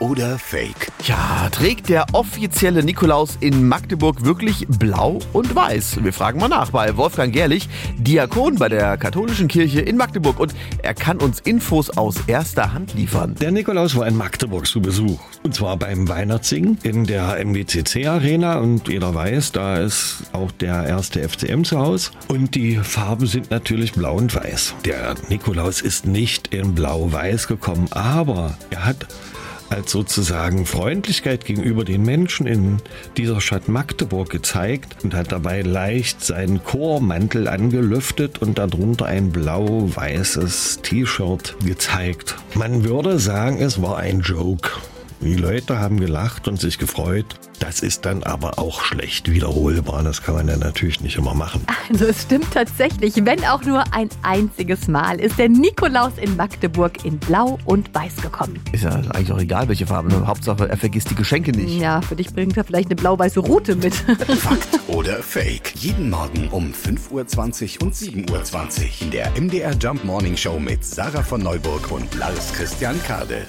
oder Fake? Ja, trägt der offizielle Nikolaus in Magdeburg wirklich blau und weiß? Wir fragen mal nach bei Wolfgang Gerlich, Diakon bei der katholischen Kirche in Magdeburg. Und er kann uns Infos aus erster Hand liefern. Der Nikolaus war in Magdeburg zu Besuch. Und zwar beim Weihnachtssingen in der MWCC Arena. Und jeder weiß, da ist auch der erste FCM zu Hause. Und die Farben sind natürlich blau und weiß. Der Nikolaus ist nicht in blau-weiß gekommen, aber er hat als sozusagen Freundlichkeit gegenüber den Menschen in dieser Stadt Magdeburg gezeigt und hat dabei leicht seinen Chormantel angelüftet und darunter ein blau-weißes T-Shirt gezeigt. Man würde sagen, es war ein Joke. Die Leute haben gelacht und sich gefreut. Das ist dann aber auch schlecht wiederholbar. Das kann man ja natürlich nicht immer machen. Also es stimmt tatsächlich, wenn auch nur ein einziges Mal ist der Nikolaus in Magdeburg in Blau und Weiß gekommen. Ist ja eigentlich auch egal, welche Farbe. Ne? Hauptsache, er vergisst die Geschenke nicht. Ja, für dich bringt er vielleicht eine blau-weiße Route mit. Fakt oder Fake? Jeden Morgen um 5.20 Uhr und 7.20 Uhr in der MDR Jump Morning Show mit Sarah von Neuburg und Lars Christian Kade.